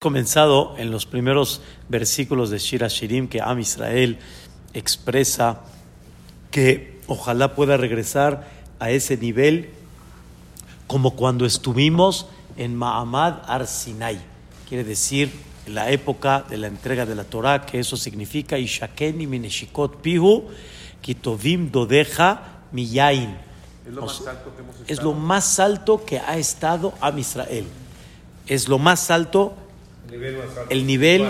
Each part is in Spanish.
comenzado en los primeros versículos de Shira Shirim que Am Israel expresa que ojalá pueda regresar a ese nivel como cuando estuvimos en Mahamad Ar Sinai, quiere decir en la época de la entrega de la Torah, que eso significa Ishakeni Mineshikot Pihu Kitovim Dodeja Miyain. Es lo, más alto que hemos es lo más alto que ha estado Am Israel. Es lo más alto el nivel,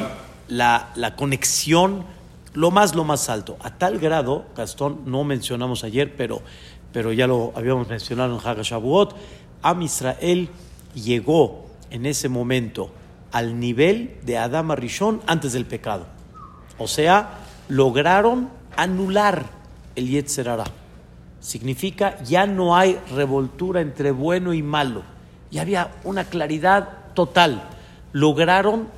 la, la, conexión, lo más, lo más alto. A tal grado, Gastón, no mencionamos ayer, pero, pero ya lo habíamos mencionado en Hagashabuot, Am Israel llegó en ese momento al nivel de Adama Rishon antes del pecado. O sea, lograron anular el Yetzerara. Significa ya no hay revoltura entre bueno y malo. Ya había una claridad total lograron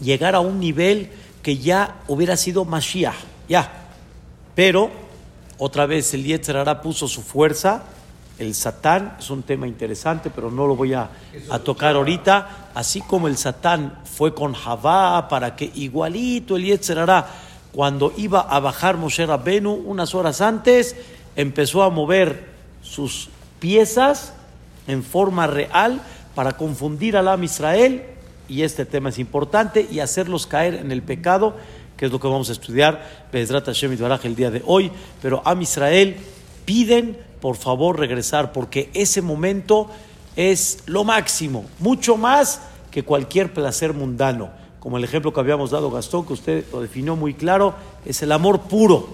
llegar a un nivel que ya hubiera sido Mashiach, ya. Pero otra vez el Yetzerara puso su fuerza, el Satán, es un tema interesante, pero no lo voy a, tocar ahorita, así como el Satán fue con Javá para que igualito el Yetzerara, cuando iba a bajar Moshe Rabbenu unas horas antes, empezó a mover sus piezas en forma real para confundir al Am Israel y este tema es importante, y hacerlos caer en el pecado, que es lo que vamos a estudiar, el día de hoy. Pero a Israel piden, por favor, regresar, porque ese momento es lo máximo, mucho más que cualquier placer mundano. Como el ejemplo que habíamos dado Gastón, que usted lo definió muy claro, es el amor puro,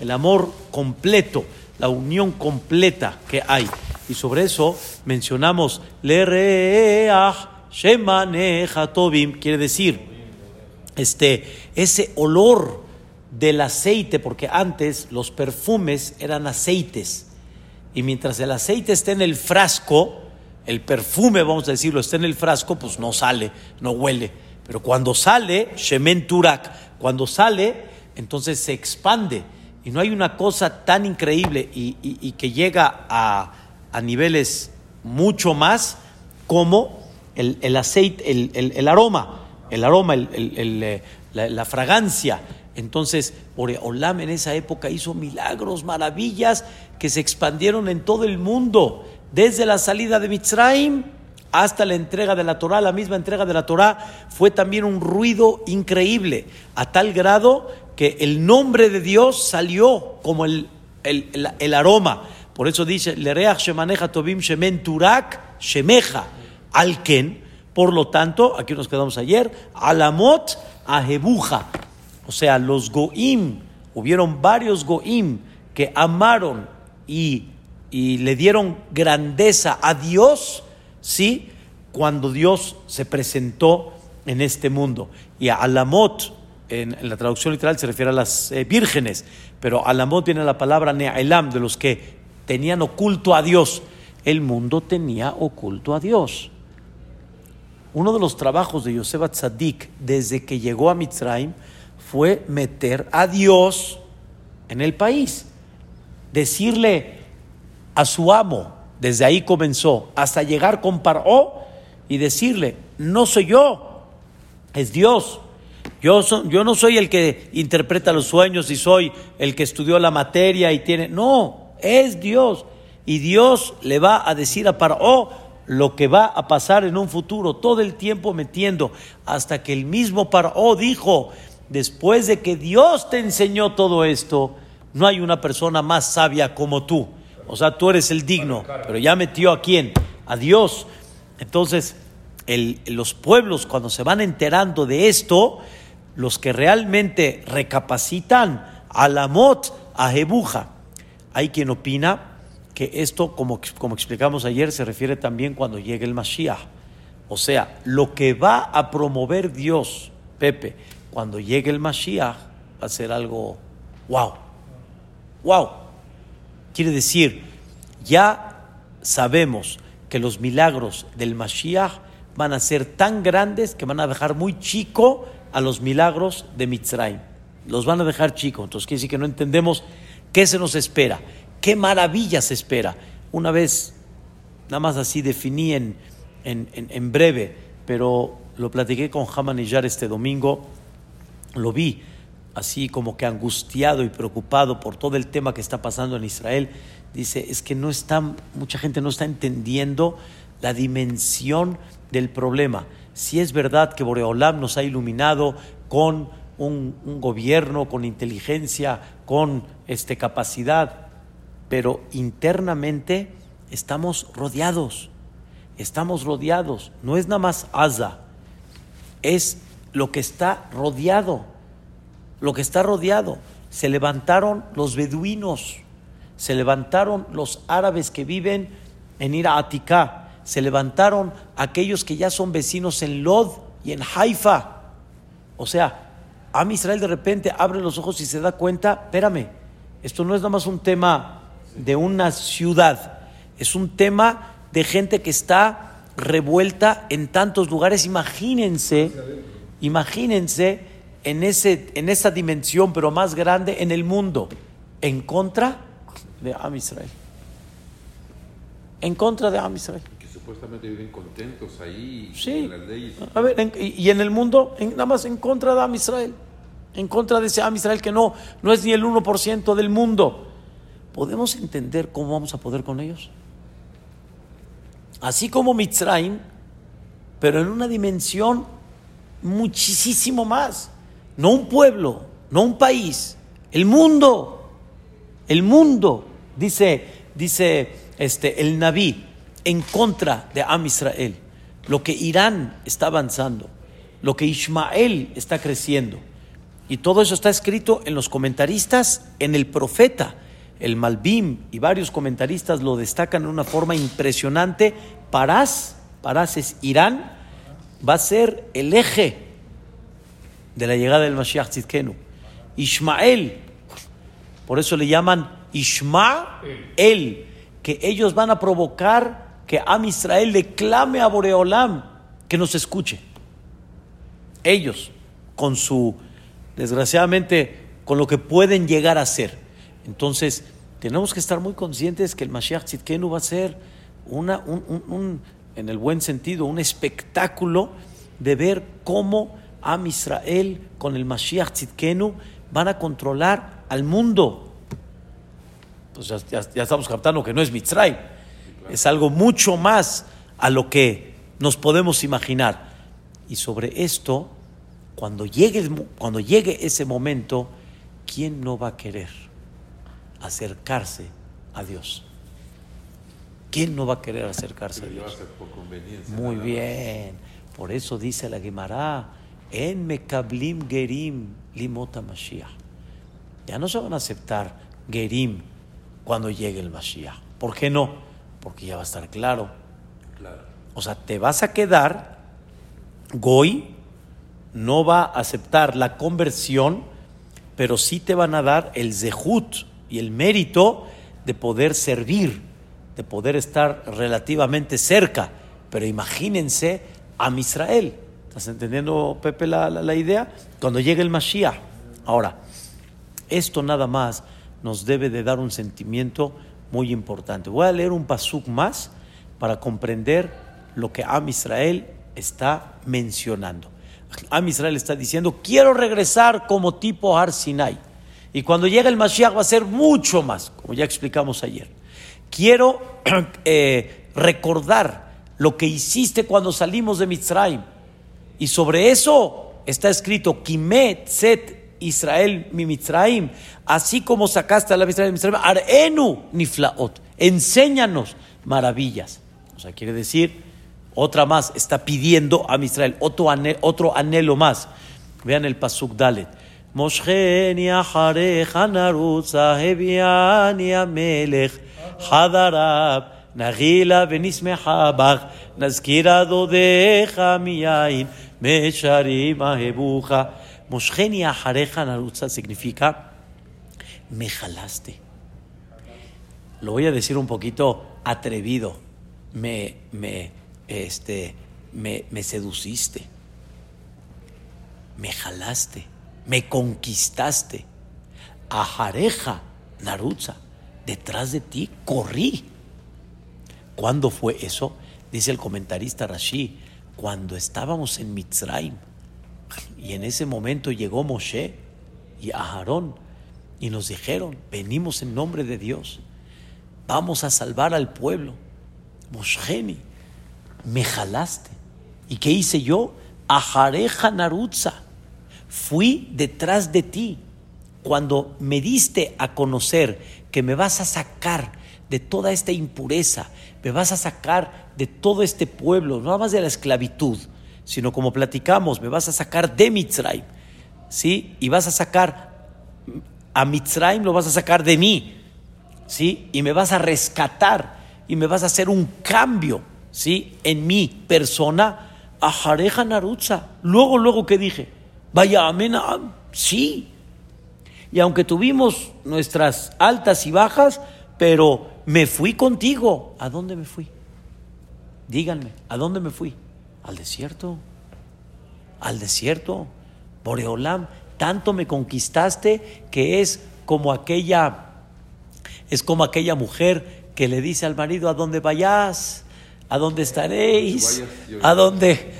el amor completo, la unión completa que hay. Y sobre eso mencionamos, le Shemaneja Tobim quiere decir este, ese olor del aceite, porque antes los perfumes eran aceites. Y mientras el aceite esté en el frasco, el perfume, vamos a decirlo, está en el frasco, pues no sale, no huele. Pero cuando sale, Shemen Turak, cuando sale, entonces se expande. Y no hay una cosa tan increíble y, que llega a, a niveles mucho más como el, aceite, el, aroma, el aroma, eh, la, fragancia. Entonces, Olam en esa época hizo milagros, maravillas que se expandieron en todo el mundo, desde la salida de Mitzrayim hasta la entrega de la Torah, la misma entrega de la Torah, fue también un ruido increíble, a tal grado que el nombre de Dios salió como el, el, aroma. Por eso dice, Lereach Shemaneja Tobim Shemen Turak Shemeja. Alken, por lo tanto, aquí nos quedamos ayer, Alamot Ajebuja, o sea, los Goim, hubieron varios Goim que amaron y, y le dieron grandeza a Dios, ¿sí? Cuando Dios se presentó en este mundo. Y a Alamot, en, la traducción literal se refiere a las eh, vírgenes, pero Alamot viene la palabra Ne'elam, de los que tenían oculto a Dios. El mundo tenía oculto a Dios. Uno de los trabajos de Yosef Tzadik desde que llegó a Mitzrayim fue meter a Dios en el país. Decirle a su amo, desde ahí comenzó, hasta llegar con Paró y decirle, no soy yo, es Dios. Yo, yo no soy el que interpreta los sueños y soy el que estudió la materia y tiene... No, es Dios. Y Dios le va a decir a Paró, lo que va a pasar en un futuro, todo el tiempo metiendo, hasta que el mismo Paró dijo, después de que Dios te enseñó todo esto, no hay una persona más sabia como tú. O sea, tú eres el digno, pero ya metió a quién? A Dios. Entonces, los pueblos cuando se van enterando de esto, los que realmente recapacitan, a la mot, a Jebuja. Hay quien opina que esto, como, como explicamos ayer, se refiere también cuando llegue el Mashiach. O sea, lo que va a promover Dios, Pepe, cuando llegue el Mashiach, va a ser algo wow. Wow. Quiere decir, ya sabemos que los milagros del Mashiach van a ser tan grandes que van a dejar muy chico a los milagros de Mitzrayim. Los van a dejar chicos. Entonces quiere decir que no entendemos qué se nos espera. ¿Qué maravilla se espera? Una vez, nada más así definí en, en, breve, pero lo platiqué con Hamanillar este domingo, lo vi así como que angustiado y preocupado por todo el tema que está pasando en Israel. Dice, es que no está, mucha gente no está entendiendo la dimensión del problema. Si es verdad que Boreolam nos ha iluminado con un, gobierno, con inteligencia, con este, capacidad, pero internamente estamos rodeados, estamos rodeados. No es nada más Asa, es lo que está rodeado, lo que está rodeado. Se levantaron los beduinos, se levantaron los árabes que viven en Ira se levantaron aquellos que ya son vecinos en Lod y en Haifa. O sea, Am Israel de repente abre los ojos y se da cuenta, espérame, esto no es nada más un tema de una ciudad, es un tema de gente que está revuelta en tantos lugares. Imagínense, imagínense en, ese, en esa dimensión, pero más grande en el mundo, en contra de Am Israel. En contra de Am Israel. Que supuestamente viven contentos ahí. Sí. Las leyes. A ver, y, en el mundo, nada más en contra de Am Israel. En contra de ese Am Israel que no, no es ni el 1% del mundo. ¿Podemos entender cómo vamos a poder con ellos? Así como Mitzrayim, pero en una dimensión muchísimo más. No un pueblo, no un país, el mundo. El mundo, dice, dice este, el Naví, en contra de Am Israel. Lo que Irán está avanzando, lo que Ismael está creciendo. Y todo eso está escrito en los comentaristas, en el profeta el Malbim y varios comentaristas lo destacan de una forma impresionante. Parás, Parás es Irán, va a ser el eje de la llegada del Mashiach Tzidkenu. Ismael, por eso le llaman Ismael, que ellos van a provocar que Am Israel le clame a Boreolam que nos escuche. Ellos, con su, desgraciadamente, con lo que pueden llegar a ser. Entonces, tenemos que estar muy conscientes que el Mashiach Tzidkenu va a ser una, un, en el buen sentido, un espectáculo de ver cómo Am Israel con el Mashiach Tzidkenu van a controlar al mundo. Pues ya, estamos captando que no es Mitzray, es algo mucho más a lo que nos podemos imaginar. Y sobre esto, cuando llegue, cuando llegue ese momento, ¿quién no va a querer? Acercarse a Dios. ¿Quién no va a querer acercarse a Dios? Muy bien. Por eso dice la Gemara, en Mekablim Gerim Limota Mashiach. Ya no se van a aceptar Gerim cuando llegue el Mashiach. ¿Por qué no? Porque ya va a estar claro. O sea, te vas a quedar, Goy no va a aceptar la conversión, pero sí te van a dar el Zehut, y el mérito de poder servir, de poder estar relativamente cerca. Pero imagínense a Israel. ¿Estás entendiendo, Pepe, la, idea? Cuando llegue el Mashiach. Ahora, esto nada más nos debe de dar un sentimiento muy importante. Voy a leer un pasuk más para comprender lo que Am Israel está mencionando. Am Israel está diciendo, quiero regresar como tipo Har. Y cuando llegue el Mashiach va a ser mucho más, como ya explicamos ayer. Quiero eh, recordar lo que hiciste cuando salimos de Mitzrayim. Y sobre eso está escrito, Kimet Set Israel mi Mitzrayim, así como sacaste a la Mitzrayim, Mitzrayim Arenu Niflaot, enséñanos maravillas. O sea, quiere decir, otra más, está pidiendo a Mitzrayim, otro anhelo, otro anhelo más. Vean el Pasuk Dalet. מושכני אחריך נרוצה, הביאני המלך חדריו, נגילה ונשמחה בך, נזכירה דודיך מיין, משרים אהבוך. מושכני אחריך נרוצה significa me jalaste. Lo voy a decir un poquito atrevido. Me, me, este, me, me seduciste. Me jalaste me conquistaste. Ajareja, Narutza, detrás de ti corrí. ¿Cuándo fue eso? Dice el comentarista Rashi, cuando estábamos en Mitzrayim. Y en ese momento llegó Moshe y Aarón y nos dijeron, venimos en nombre de Dios, vamos a salvar al pueblo. Mosheni, me jalaste. ¿Y qué hice yo? Ajareja Narutza, fui detrás de ti. Cuando me diste a conocer que me vas a sacar de toda esta impureza, me vas a sacar de todo este pueblo, no más de la esclavitud, sino como platicamos, me vas a sacar de Mitzrayim, ¿sí? Y vas a sacar a Mitzrayim, lo vas a sacar de mí, ¿sí? Y me vas a rescatar y me vas a hacer un cambio, ¿sí? En mi persona, a Jareja Narutza. Luego, luego que dije, vaya, amén, sí. Y aunque tuvimos nuestras altas y bajas, pero me fui contigo. ¿A dónde me fui? Díganme, ¿a dónde me fui? Al desierto. Al desierto. Boreolam, tanto me conquistaste que es como aquella es como aquella mujer que le dice al marido a dónde vayas, a dónde estaréis, a dónde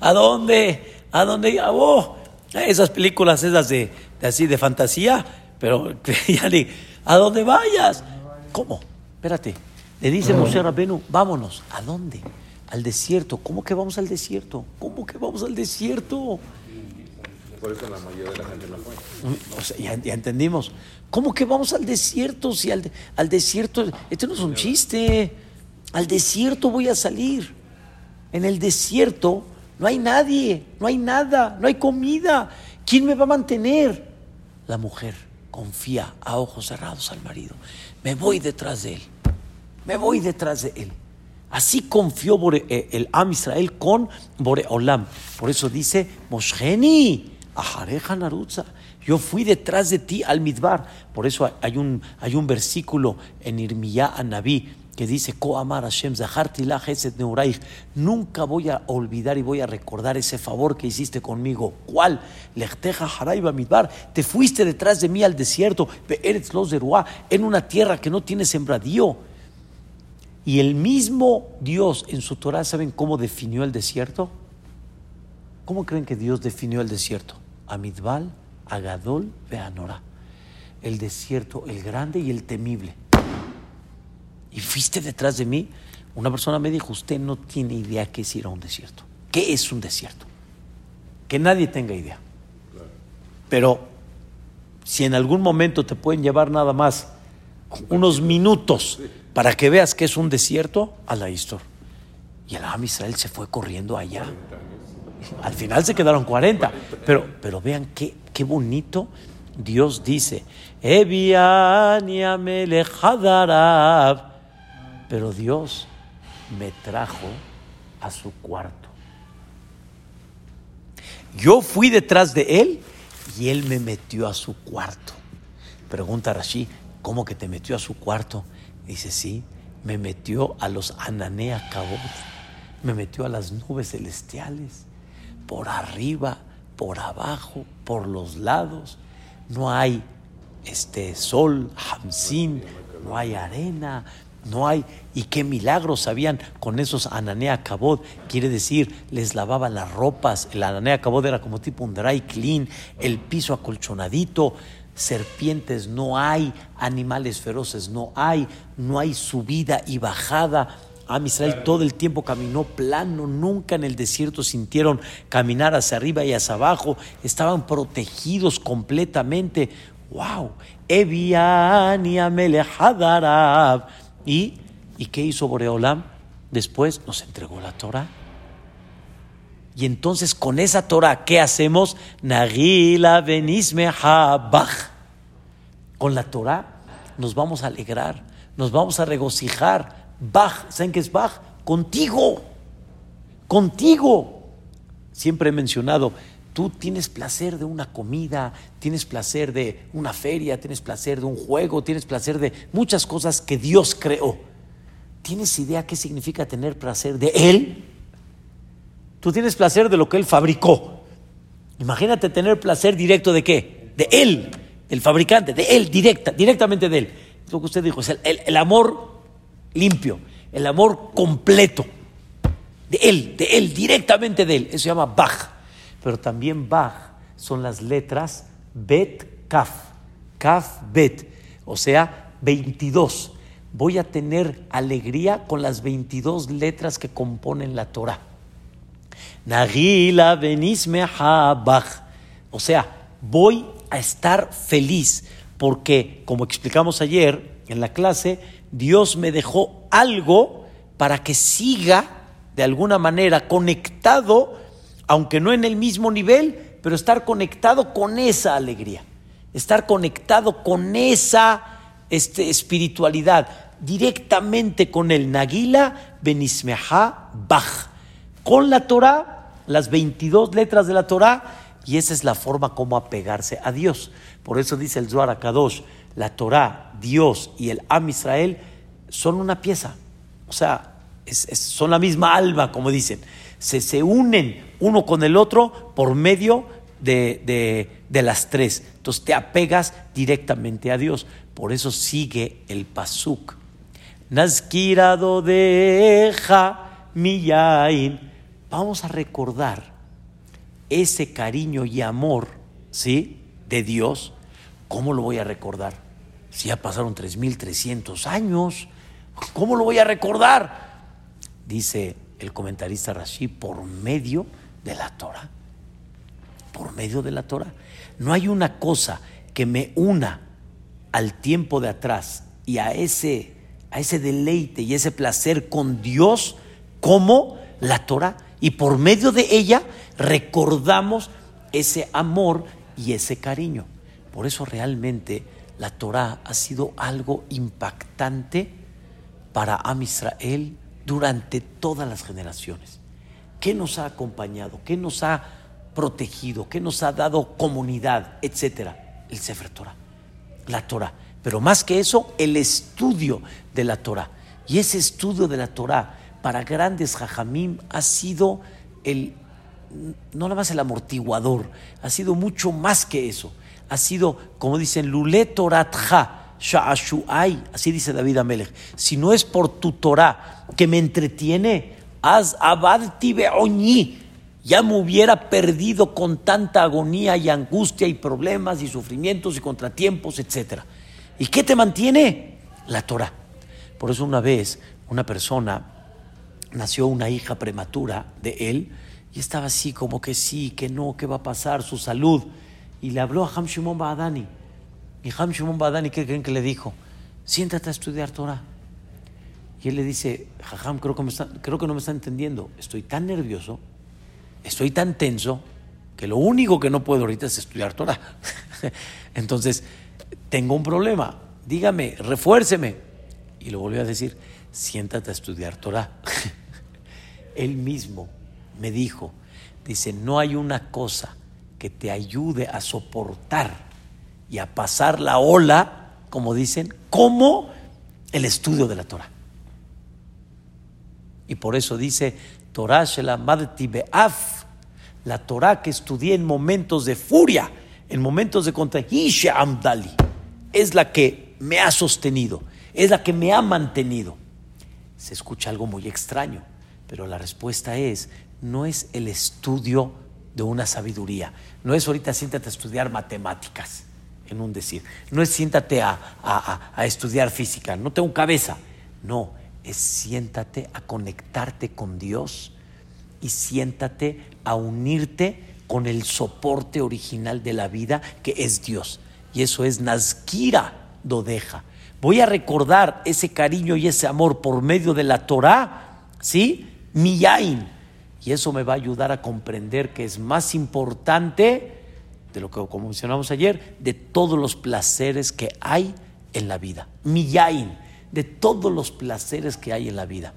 a dónde a dónde oh, esas películas esas de, así de fantasía, pero ya ni a dónde vayas. ¿Cómo? Espérate. Le dice Moshe Rabenu, vámonos. ¿A dónde? Al desierto. ¿Cómo que vamos al desierto? ¿Cómo que vamos al desierto? Por eso la mayoría de la gente no fue. Mm, o sea, ya, ya, entendimos. ¿Cómo que vamos al desierto? Si al, al desierto, esto no es un chiste. Al desierto voy a salir. En el desierto no hay nadie, no hay nada, no hay comida. ¿Quién me va a mantener? La mujer confía a ojos cerrados al marido. Me voy detrás de él me voy detrás de él. Así confió eh, el Am Israel con Boreolam. Por eso dice, Mosheni, Ajareja Narutza. Yo fui detrás de ti al Midbar. Por eso hay un, hay un versículo en Irmiyah Anabí que dice, Amar Hashem Nunca voy a olvidar y voy a recordar ese favor que hiciste conmigo. ¿Cuál? Lechteja Haraiba. Te fuiste detrás de mí al desierto, en una tierra que no tiene sembradío y el mismo Dios en su Torah, ¿saben cómo definió el desierto? ¿Cómo creen que Dios definió el desierto? Amidbal, Agadol, Beanorá. El desierto, el grande y el temible. Y fuiste detrás de mí. Una persona me dijo, usted no tiene idea qué es ir a un desierto. ¿Qué es un desierto? Que nadie tenga idea. Pero si en algún momento te pueden llevar nada más unos minutos para que veas que es un desierto, a la historia. Y el Am Israel se fue corriendo allá. Al final se quedaron 40. Pero, pero vean qué, qué bonito Dios dice. Pero Dios me trajo a su cuarto. Yo fui detrás de él y él me metió a su cuarto. Pregunta Rashi, ¿cómo que te metió a su cuarto? Dice, sí, me metió a los Ananea Cabot, me metió a las nubes celestiales, por arriba, por abajo, por los lados. No hay este sol, hamsin, no hay arena, no hay. ¿Y qué milagros habían con esos Ananea Cabot? Quiere decir, les lavaban las ropas. El Ananea Cabot era como tipo un dry clean, el piso acolchonadito serpientes no hay, animales feroces no hay, no hay subida y bajada. Am Israel todo el tiempo caminó plano, nunca en el desierto sintieron caminar hacia arriba y hacia abajo, estaban protegidos completamente. ¡Wow! ¿Y, ¿Y qué hizo Boreolam? Después nos entregó la Torah. Y entonces con esa Torah, ¿qué hacemos? Nagila benisme habach. Con la Torah nos vamos a alegrar, nos vamos a regocijar. Bach, ¿saben qué es Bach? Contigo, contigo. Siempre he mencionado, tú tienes placer de una comida, tienes placer de una feria, tienes placer de un juego, tienes placer de muchas cosas que Dios creó. ¿Tienes idea qué significa tener placer de Él? Tú tienes placer de lo que Él fabricó. Imagínate tener placer directo de qué? De Él, del fabricante, de Él, directa, directamente de Él. Lo que usted dijo, es el, amor limpio, el amor completo. de él, de él, directamente de él. Eso se llama Bach. Pero también Bach son las letras Bet Kaf, Kaf Bet, o sea, 22. Voy a tener alegría con las 22 letras que componen la Torah. Nagila Bach. O sea, voy a estar feliz porque, como explicamos ayer en la clase, Dios me dejó algo para que siga de alguna manera conectado, aunque no en el mismo nivel, pero estar conectado con esa alegría, estar conectado con esa este, espiritualidad, directamente con el Nagila Benismeha Bach, con la Torah, las 22 letras de la Torah, y esa es la forma como apegarse a Dios. Por eso dice el Zohar Kadosh, la Torah, Dios y el Am Israel son una pieza. O sea, son la misma alma, como dicen. Se, se unen uno con el otro por medio de, de, las tres. Entonces te apegas directamente a Dios. Por eso sigue el pasuk. Nazkirado deja miyain. Vamos a recordar ese cariño y amor, ¿sí? De Dios. ¿Cómo lo voy a recordar? Si ya pasaron 3.300 años, ¿cómo lo voy a recordar? Dice el comentarista Rashi, por medio de la Torah. Por medio de la Torah. No hay una cosa que me una al tiempo de atrás y a ese, a ese deleite y ese placer con Dios como la Torah. Y por medio de ella recordamos ese amor y ese cariño. Por eso realmente la Torah ha sido algo impactante para Am Israel durante todas las generaciones. ¿Qué nos ha acompañado? ¿Qué nos ha protegido? ¿Qué nos ha dado comunidad? Etcétera. El Sefer Torah, la Torah. Pero más que eso, el estudio de la Torah. Y ese estudio de la Torah para grandes jajamim ha sido el, no nada más el amortiguador, ha sido mucho más que eso ha sido, como dicen, Lule Toratja, Sha'ashu'ai, así dice David Amelech. Si no es por tu Torah que me entretiene, haz abadti be'oñi, ya me hubiera perdido con tanta agonía y angustia y problemas y sufrimientos y contratiempos, etc. ¿Y qué te mantiene? La Torah. Por eso una vez una persona nació una hija prematura de él y estaba así como que sí, que no, qué va a pasar, su salud y le habló a Ham Shimon Badani. Y Ham Shimon Badani, ¿qué creen que le dijo? Siéntate a estudiar Torah. Y él le dice, Jajam, creo que, creo que no me está entendiendo. Estoy tan nervioso, estoy tan tenso, que lo único que no puedo ahorita es estudiar Torah. Entonces, tengo un problema. Dígame, refuérceme. Y lo volvió a decir, siéntate a estudiar Torah. él mismo me dijo, dice, no hay una cosa que te ayude a soportar y a pasar la ola, como dicen, como el estudio de la Torah. Y por eso dice Torah Be'af, la Torah que estudié en momentos de furia, en momentos de contra Amdali, es la que me ha sostenido, es la que me ha mantenido. Se escucha algo muy extraño, pero la respuesta es, no es el estudio de una sabiduría. No es ahorita siéntate a estudiar matemáticas, en un decir. No es siéntate a, a, estudiar física, no tengo cabeza. No, es siéntate a conectarte con Dios y siéntate a unirte con el soporte original de la vida que es Dios. Y eso es Nazkira Dodeja. Voy a recordar ese cariño y ese amor por medio de la Torah, ¿sí? Miyain y eso me va a ayudar a comprender que es más importante de lo que, como mencionamos ayer, de todos los placeres que hay en la vida. Miyain, de todos los placeres que hay en la vida.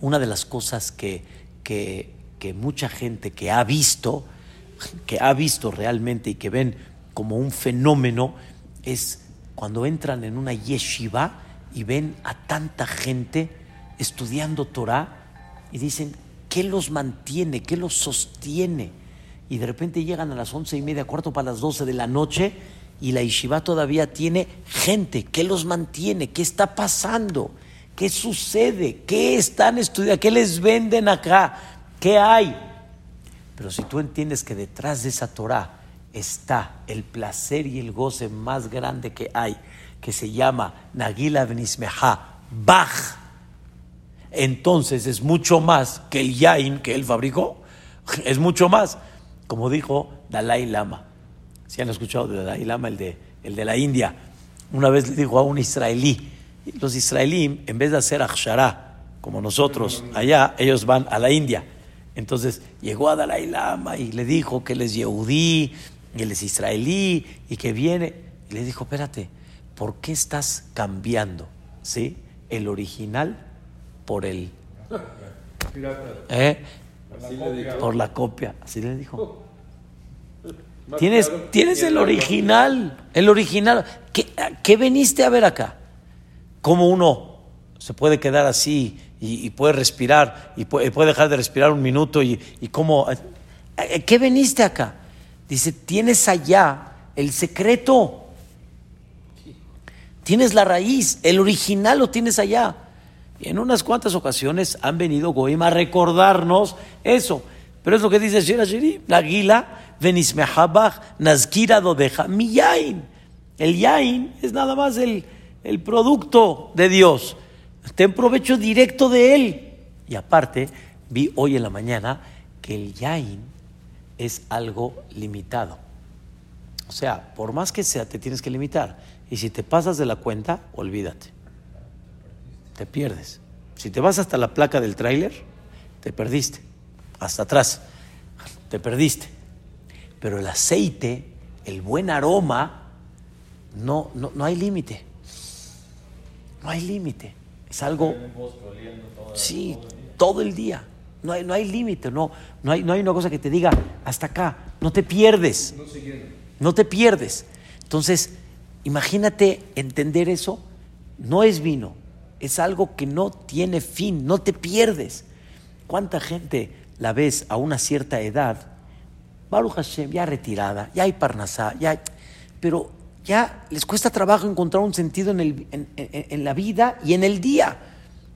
Una de las cosas que, que, mucha gente que ha visto, que ha visto realmente y que ven como un fenómeno, es cuando entran en una yeshiva y ven a tanta gente estudiando Torah y dicen, ¿Qué los mantiene? ¿Qué los sostiene? Y de repente llegan a las once y media, cuarto para las doce de la noche y la yeshiva todavía tiene gente. ¿Qué los mantiene? ¿Qué está pasando? ¿Qué sucede? ¿Qué están estudiando? ¿Qué les venden acá? ¿Qué hay? Pero si tú entiendes que detrás de esa Torah está el placer y el goce más grande que hay, que se llama Nagila Benismeha, Bach, entonces es mucho más que el Yain que él fabricó. Es mucho más. Como dijo Dalai Lama. Si han escuchado de Dalai Lama, el de, el de la India. Una vez le dijo a un israelí, los israelíes, en vez de hacer akshara, como nosotros allá, ellos van a la India. Entonces llegó a Dalai Lama y le dijo que él es yehudí, y él es israelí, y que viene. Y le dijo, espérate, ¿por qué estás cambiando ¿sí? el original por el... ¿Eh? Por la copia, así le dijo. Tienes, tienes el original, el original. ¿Qué, ¿Qué, veniste a ver acá? ¿Cómo uno se puede quedar así y, puede respirar y puede, dejar de respirar un minuto y, y cómo... ¿Qué veniste acá? Dice, tienes allá el secreto. Tienes la raíz, el original lo tienes allá. Y en unas cuantas ocasiones han venido Goim a recordarnos eso. Pero es lo que dice Shira Shiri, la guila, venismehabach, nazkira dodeja, mi yain. El yain es nada más el, el producto de Dios. Ten provecho directo de él. Y aparte, vi hoy en la mañana que el yain es algo limitado. O sea, por más que sea, te tienes que limitar. Y si te pasas de la cuenta, olvídate te pierdes. Si te vas hasta la placa del tráiler, te perdiste. Hasta atrás, te perdiste. Pero el aceite, el buen aroma, no, no, no hay límite. No hay límite. Es algo... Sí, todo el día. No hay, no hay límite, no, no, hay, no hay una cosa que te diga hasta acá. No te pierdes. No te pierdes. Entonces, imagínate entender eso. No es vino, es algo que no tiene fin, no te pierdes. ¿Cuánta gente la ves a una cierta edad? Baruch Hashem, ya retirada, ya hay parnasá, ya pero ya les cuesta trabajo encontrar un sentido en, el, en, la vida y en el día.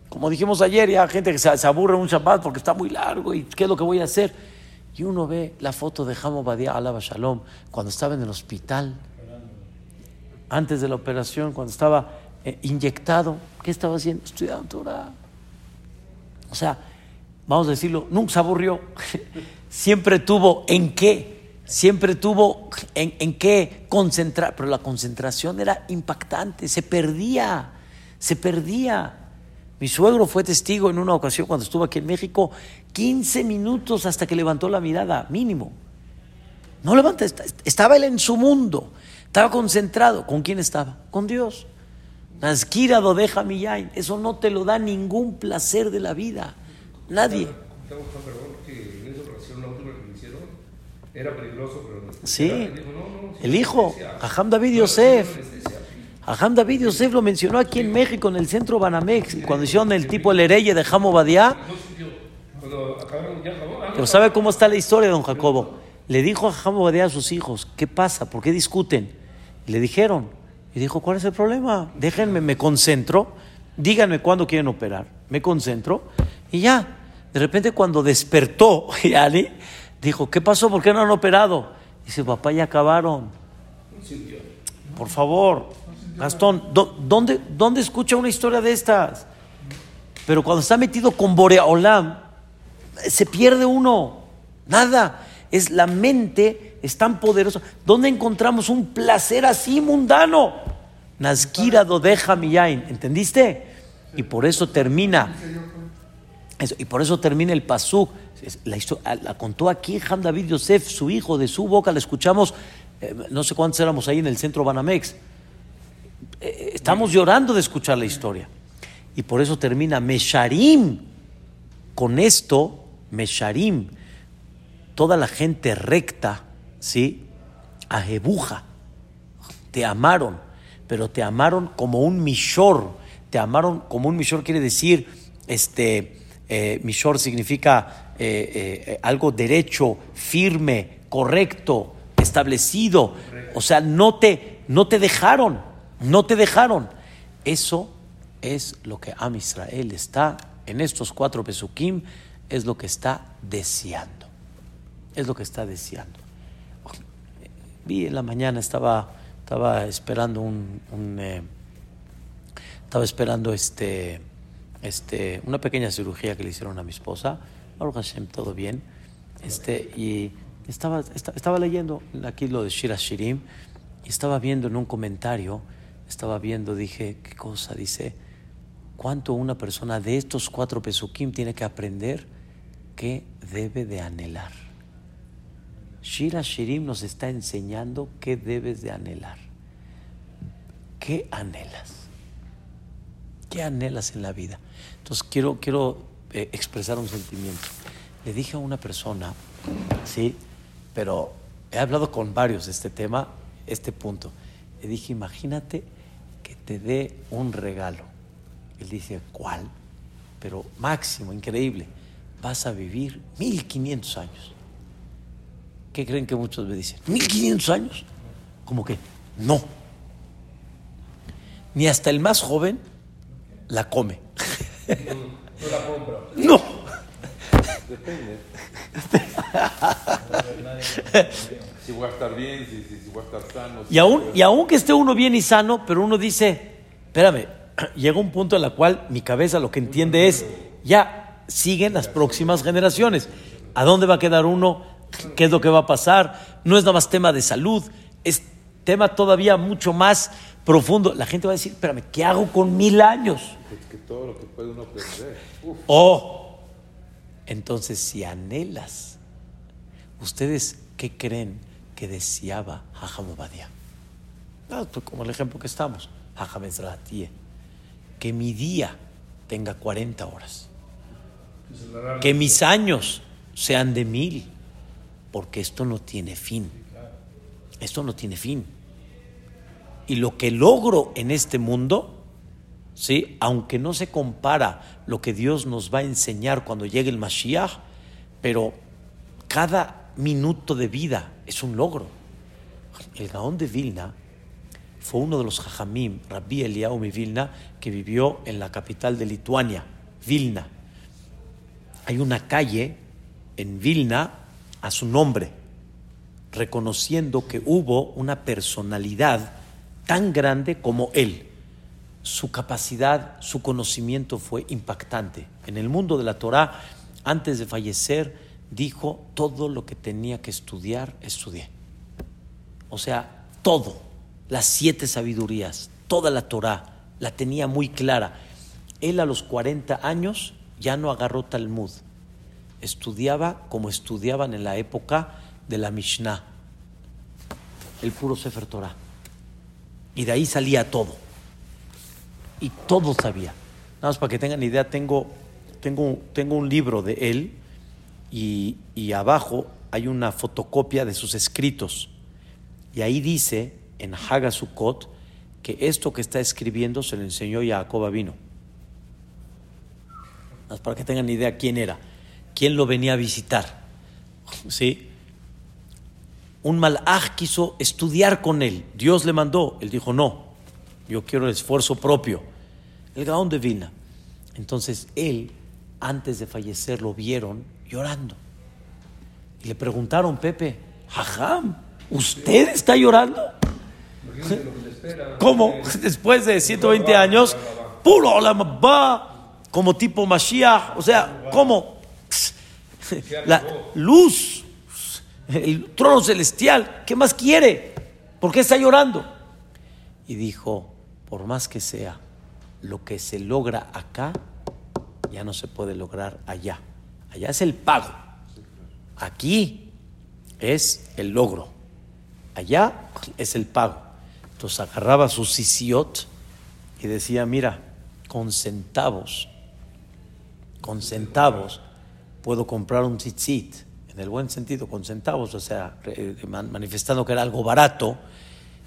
Como dijimos ayer, ya gente que se, aburre un Shabbat porque está muy largo y qué es lo que voy a hacer. Y uno ve la foto de Hamo Badia Alaba Shalom cuando estaba en el hospital, antes de la operación, cuando estaba eh, inyectado. ¿Qué estaba haciendo? Estudiando Torah. O sea, vamos a decirlo, nunca se aburrió. Siempre tuvo en qué, siempre tuvo en, en qué concentrar, pero la concentración era impactante, se perdía, se perdía. Mi suegro fue testigo en una ocasión cuando estuvo aquí en México, 15 minutos hasta que levantó la mirada, mínimo. No levanta, estaba él en su mundo, estaba concentrado. ¿Con quién estaba? Con Dios. Nazkira deja miyain. Eso no te lo da ningún placer de la vida. Nadie. Era peligroso, pero sí, el hijo, Jajam David Yosef. Jajam David Yosef lo mencionó aquí en México, en el centro Banamex, cuando hicieron el tipo el hereye de Jamo Badiá. Pero ¿sabe cómo está la historia, don Jacobo? Le dijo a Jamo Badiá a sus hijos, ¿qué pasa? ¿Por qué discuten? le dijeron, y dijo, ¿cuál es el problema? Déjenme, me concentro, díganme cuándo quieren operar. Me concentro y ya. De repente cuando despertó, Ali, dijo, ¿qué pasó? ¿Por qué no han operado? Dice, papá, ya acabaron. Por favor, Gastón, ¿dónde, ¿dónde escucha una historia de estas? Pero cuando está metido con Boreolam, se pierde uno. Nada. Es la mente es tan poderoso. ¿Dónde encontramos un placer así mundano? Nazkira dodeja miyain. ¿Entendiste? Y por eso termina. Eso, y por eso termina el pasuk. La, la, contó aquí Ham David Yosef, su hijo, de su boca. La escuchamos, eh, no sé cuántos éramos ahí en el centro Banamex. Eh, eh, estamos llorando de escuchar la historia. Y por eso termina Mesharim. Con esto, Mesharim, toda la gente recta ¿sí? A Jebuja. Te amaron, pero te amaron como un mishor. Te amaron como un mishor quiere decir, este, eh, mishor significa eh, eh, algo derecho, firme, correcto, establecido. O sea, no te, no te dejaron, no te dejaron. Eso es lo que Am Israel está en estos cuatro pesukim, es lo que está deseando. Es lo que está deseando. Vi en la mañana, estaba, estaba esperando un, eh, estaba esperando este, este, una pequeña cirugía que le hicieron a mi esposa. Hashem, todo bien. Este, y estaba, estaba leyendo aquí lo de Shira Shirim y estaba viendo en un comentario, estaba viendo, dije, ¿qué cosa? Dice, ¿cuánto una persona de estos cuatro pesukim tiene que aprender qué debe de anhelar? Shira Shirim nos está enseñando qué debes de anhelar. ¿Qué anhelas? ¿Qué anhelas en la vida? Entonces quiero, quiero eh, expresar un sentimiento. Le dije a una persona, sí, pero he hablado con varios de este tema este punto. Le dije, imagínate que te dé un regalo. Él dice, ¿cuál? Pero máximo, increíble. Vas a vivir 1500 años. ¿Qué creen que muchos me dicen? ¿1500 años? Como que no. Ni hasta el más joven la come. No, la compra. No. Depende. si voy a estar bien, si, si, voy a estar sano. y, aún, y aún que esté uno bien y sano, pero uno dice, espérame, llega un punto en el cual mi cabeza lo que entiende es, ya siguen las próximas generaciones. ¿A dónde va a quedar uno? ¿Qué es lo que va a pasar? No es nada más tema de salud, es tema todavía mucho más profundo. La gente va a decir, espérame, ¿qué hago con mil años? Que todo lo que puede uno aprender. Oh, entonces si anhelas, ¿ustedes qué creen que deseaba Jajam Obadiah? Ah, pues como el ejemplo que estamos, Jajam que mi día tenga 40 horas, que mis años sean de mil, porque esto no tiene fin. Esto no tiene fin. Y lo que logro en este mundo, ¿sí? aunque no se compara lo que Dios nos va a enseñar cuando llegue el Mashiach, pero cada minuto de vida es un logro. El Gaón de Vilna fue uno de los Jajamim, Rabbi Eliyahu Vilna, que vivió en la capital de Lituania, Vilna. Hay una calle en Vilna a su nombre, reconociendo que hubo una personalidad tan grande como él. Su capacidad, su conocimiento fue impactante. En el mundo de la Torah, antes de fallecer, dijo todo lo que tenía que estudiar, estudié. O sea, todo, las siete sabidurías, toda la Torah, la tenía muy clara. Él a los 40 años ya no agarró Talmud. Estudiaba como estudiaban en la época de la Mishnah, el puro Sefer Torah. Y de ahí salía todo. Y todo sabía. Nada más para que tengan idea, tengo, tengo, tengo un libro de él y, y abajo hay una fotocopia de sus escritos. Y ahí dice, en Hagasukot, que esto que está escribiendo se lo enseñó Jacob Vino. Nada más para que tengan idea quién era, quién lo venía a visitar. ¿Sí? Un malaj quiso estudiar con él. Dios le mandó. Él dijo, no, yo quiero el esfuerzo propio. El Gaón de Vilna. Entonces él, antes de fallecer, lo vieron llorando. Y le preguntaron, Pepe, Jajam, ¿usted está llorando? ¿Cómo? Después de 120 años, puro va como tipo Mashiach. O sea, ¿cómo? La luz el trono celestial, ¿qué más quiere? ¿Por qué está llorando? Y dijo, por más que sea, lo que se logra acá, ya no se puede lograr allá. Allá es el pago. Aquí es el logro. Allá es el pago. Entonces agarraba su sisiot y decía, mira, con centavos, con centavos puedo comprar un tzitzit en el buen sentido, con centavos, o sea, manifestando que era algo barato.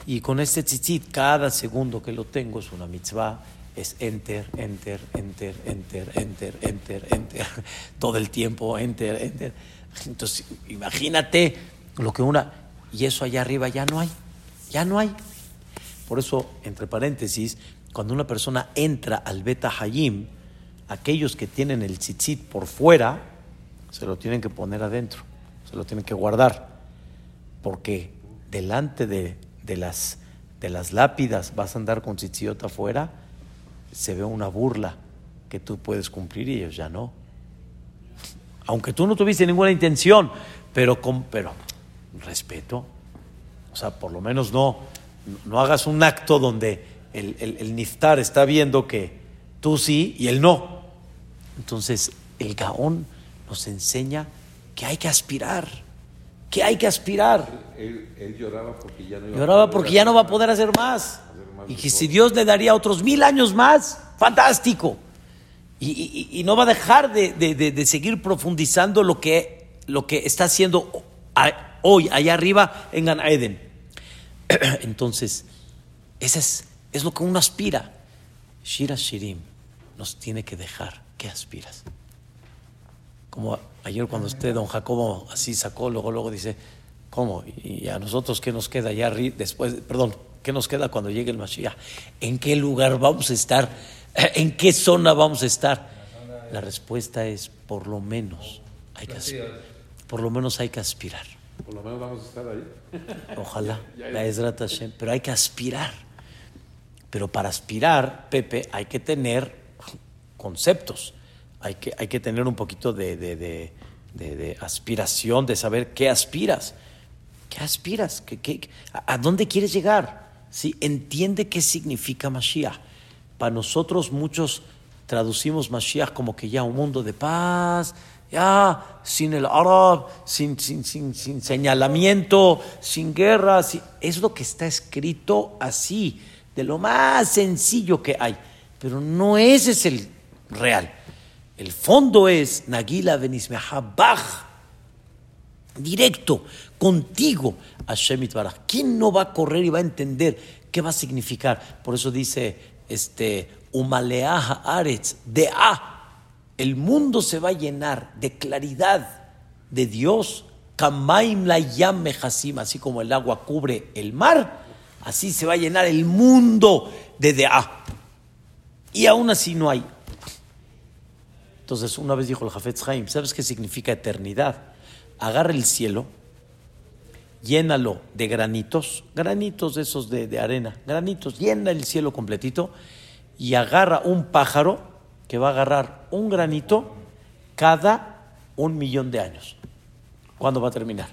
Y con este tzitzit, cada segundo que lo tengo es una mitzvah, es enter, enter, enter, enter, enter, enter, enter, todo el tiempo, enter, enter. Entonces, imagínate lo que una. Y eso allá arriba ya no hay, ya no hay. Por eso, entre paréntesis, cuando una persona entra al Beta Hayim, aquellos que tienen el tzitzit por fuera, se lo tienen que poner adentro, se lo tienen que guardar, porque delante de, de las, de las lápidas vas a andar con tzitzit afuera, se ve una burla que tú puedes cumplir y ellos ya no. Aunque tú no tuviste ninguna intención, pero, con, pero respeto. O sea, por lo menos no, no hagas un acto donde el, el, el niftar está viendo que tú sí y él no. Entonces, el Gaón nos enseña que hay que aspirar, que hay que aspirar. Él, él lloraba porque ya no iba Lloraba a poder porque ya no va a poder hacer más. hacer más Y que si. Dios le daría otros mil años más, fantástico. Y, y- y no va a dejar de, de- de- de seguir profundizando lo que, lo que está haciendo hoy, allá arriba en Gan Eden. Entonces, ese es, es lo que uno aspira. Shira Shirim nos tiene que dejar. ¿Qué aspiras? Como ayer cuando usted, don Jacobo, así sacó, luego, luego dice, ¿cómo? ¿Y a nosotros qué nos queda arriba? Después, perdón, ¿qué nos queda cuando llegue el Mashiach? ¿En qué lugar vamos a estar? ¿En qué zona vamos a estar? La respuesta es, por lo menos, hay que, asp- por lo menos hay que aspirar. Por lo menos vamos a estar ahí. Ojalá, la Hashem, pero hay que aspirar. Pero para aspirar, Pepe, hay que tener conceptos, hay que, hay que tener un poquito de, de- de- de- aspiración, de saber qué aspiras. ¿Qué aspiras? ¿Qué, qué- a, dónde quieres llegar? ¿Sí? Entiende qué significa Mashiach. Para nosotros muchos traducimos Mashiach como que ya un mundo de paz, ya sin el Arab, sin, sin, sin, sin señalamiento, sin guerra. Es lo que está escrito así, de lo más sencillo que hay. Pero no ese es el real. El fondo es Nagila Benismeha Bach directo, contigo, Hashem Itbaraj. ¿Quién no va a correr y va a entender qué va a significar? Por eso dice, este, Umaleaha Aretz, de A. El mundo se va a llenar de claridad de Dios. Kamaim la Hasim, así como el agua cubre el mar, así se va a llenar el mundo de De'a. Y aún así no hay. Entonces, una vez dijo el Jafetz Haim, ¿sabes qué significa eternidad? Agarra el cielo, llénalo de granitos, granitos esos de, arena, granitos, llena el cielo completito y agarra un pájaro que va a agarrar un granito cada un millón de años. ¿Cuándo va a terminar?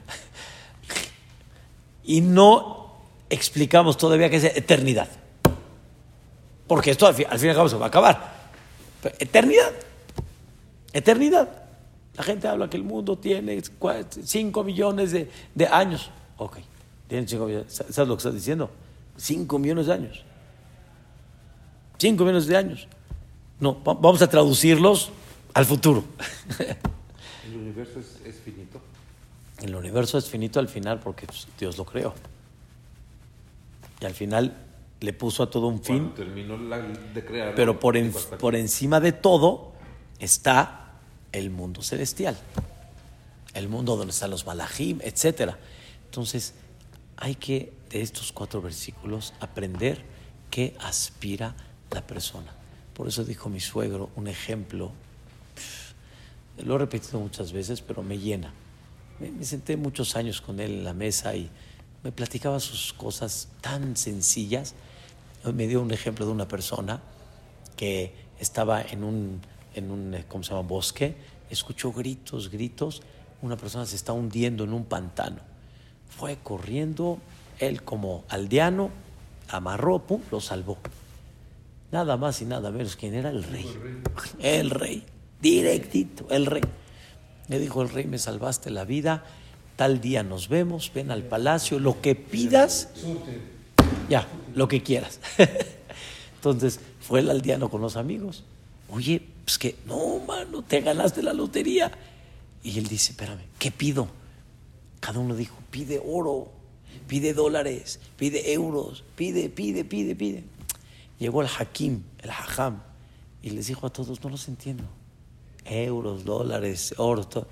y no explicamos todavía qué es eternidad. Porque esto al fin, y al cabo se va a acabar. Eternidad. Eternidad. La gente habla que el mundo tiene 5 millones de, de años. Ok, tienen 5 millones. ¿Sabes lo que estás diciendo? 5 millones de años. 5 millones de años. No, va- vamos a traducirlos al futuro. El universo es, es finito. El universo es finito al final porque pues, Dios lo creó. Y al final le puso a todo un fin. Terminó la- de crear. Pero por, en- por encima de todo está el mundo celestial, el mundo donde están los malajim, etc. Entonces, hay que, de estos cuatro versículos, aprender qué aspira la persona. Por eso dijo mi suegro un ejemplo, lo he repetido muchas veces, pero me llena. Me senté muchos años con él en la mesa y me platicaba sus cosas tan sencillas. Me dio un ejemplo de una persona que estaba en un, en un eh, ¿cómo se llama?, bosque, escuchó gritos, gritos, una persona se está hundiendo en un pantano. Fue corriendo, él como aldeano, amarró, pum, lo salvó. Nada más y nada menos, ¿quién era? El rey. El rey, directito, el rey. Le dijo el rey, me salvaste la vida, tal día nos vemos, ven al palacio, lo que pidas, ya, lo que quieras. Entonces fue el aldeano con los amigos. Oye, pues que, no, mano, te ganaste la lotería. Y él dice, espérame, ¿qué pido? Cada uno dijo, pide oro, pide dólares, pide euros, pide, pide, pide, pide. Llegó el Hakim, el Hajam, y les dijo a todos, no los entiendo. Euros, dólares, oro, todo.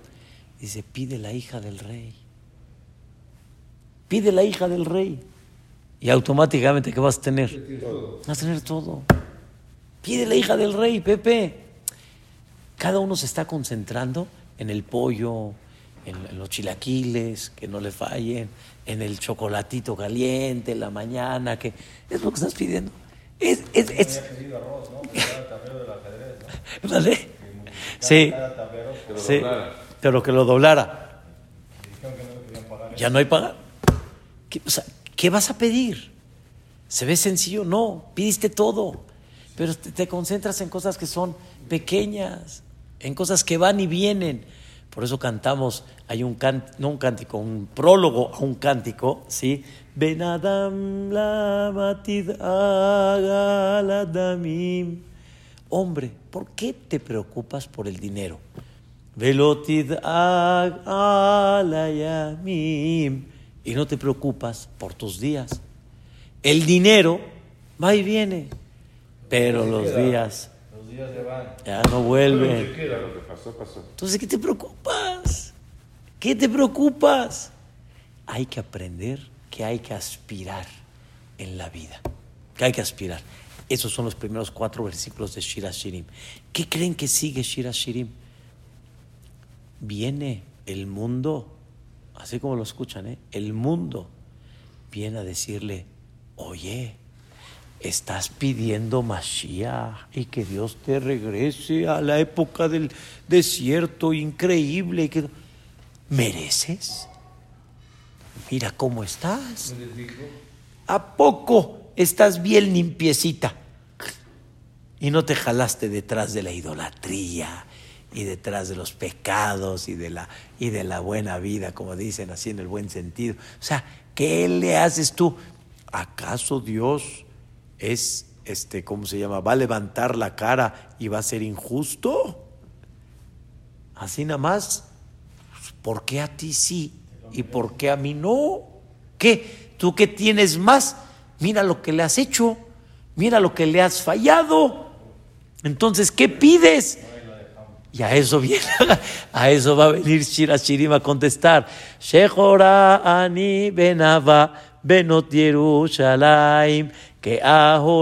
Dice, pide la hija del rey. Pide la hija del rey. Y automáticamente, ¿qué vas a tener? Vas a tener todo. Pide la hija del rey, Pepe. Cada uno se está concentrando en el pollo, en, los chilaquiles, que no le fallen, en el chocolatito caliente, en la mañana, que es lo que estás pidiendo. Es, es, es... ¿Vale? Sí, sí, pero que lo doblara. Ya no hay pagar. ¿Qué, o sea, ¿Qué vas a pedir? ¿Se ve sencillo? No, pidiste todo, pero te, te concentras en cosas que son pequeñas, en cosas que van y vienen. Por eso cantamos, hay un cántico, no un cántico, un prólogo a un cántico, ¿sí? Ben Adam la damim. Hombre, ¿por qué te preocupas por el dinero? Velotid alayamim. Y no te preocupas por tus días. El dinero va y viene, pero los días ya no vuelven. Entonces, ¿qué te preocupas? ¿Qué te preocupas? Hay que aprender que hay que aspirar en la vida. Que hay que aspirar. Esos son los primeros cuatro versículos de Shira Shirim. ¿Qué creen que sigue Shira Shirim? Viene el mundo, así como lo escuchan, ¿eh? el mundo viene a decirle, oye, estás pidiendo Mashiach y que Dios te regrese a la época del desierto increíble. Que... ¿Mereces? Mira cómo estás. ¿A poco estás bien limpiecita? Y no te jalaste detrás de la idolatría y detrás de los pecados y de la, y de la buena vida, como dicen así en el buen sentido. O sea, ¿qué le haces tú? ¿Acaso Dios es, este, ¿cómo se llama? ¿Va a levantar la cara y va a ser injusto? Así nada más. ¿Por qué a ti sí y por qué a mí no? ¿Qué? ¿Tú qué tienes más? Mira lo que le has hecho. Mira lo que le has fallado. Entonces, ¿qué pides? Y a eso viene, a eso va a venir Shira Shirim a contestar. Shechora ani benava benot Yerushalayim que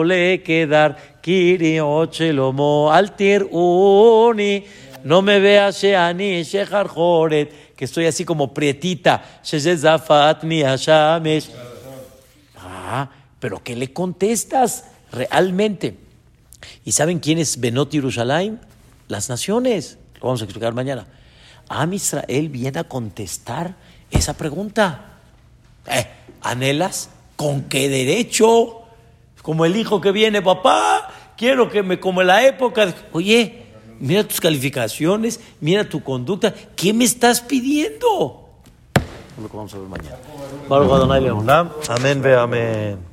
le quedar kiriot shelomo altir uni no me veas sheani shechar joret que estoy así como prietita shezafat mi hashamesh ah pero ¿qué le contestas realmente? ¿y saben quién es Benot Yerushalayim? las naciones lo vamos a explicar mañana Am Israel viene a contestar esa pregunta eh, ¿anhelas? ¿con qué derecho? Como el hijo que viene, papá, quiero que me, como en la época, oye, mira tus calificaciones, mira tu conducta, ¿qué me estás pidiendo? Lo que vamos a ver mañana. Amén, ve amén.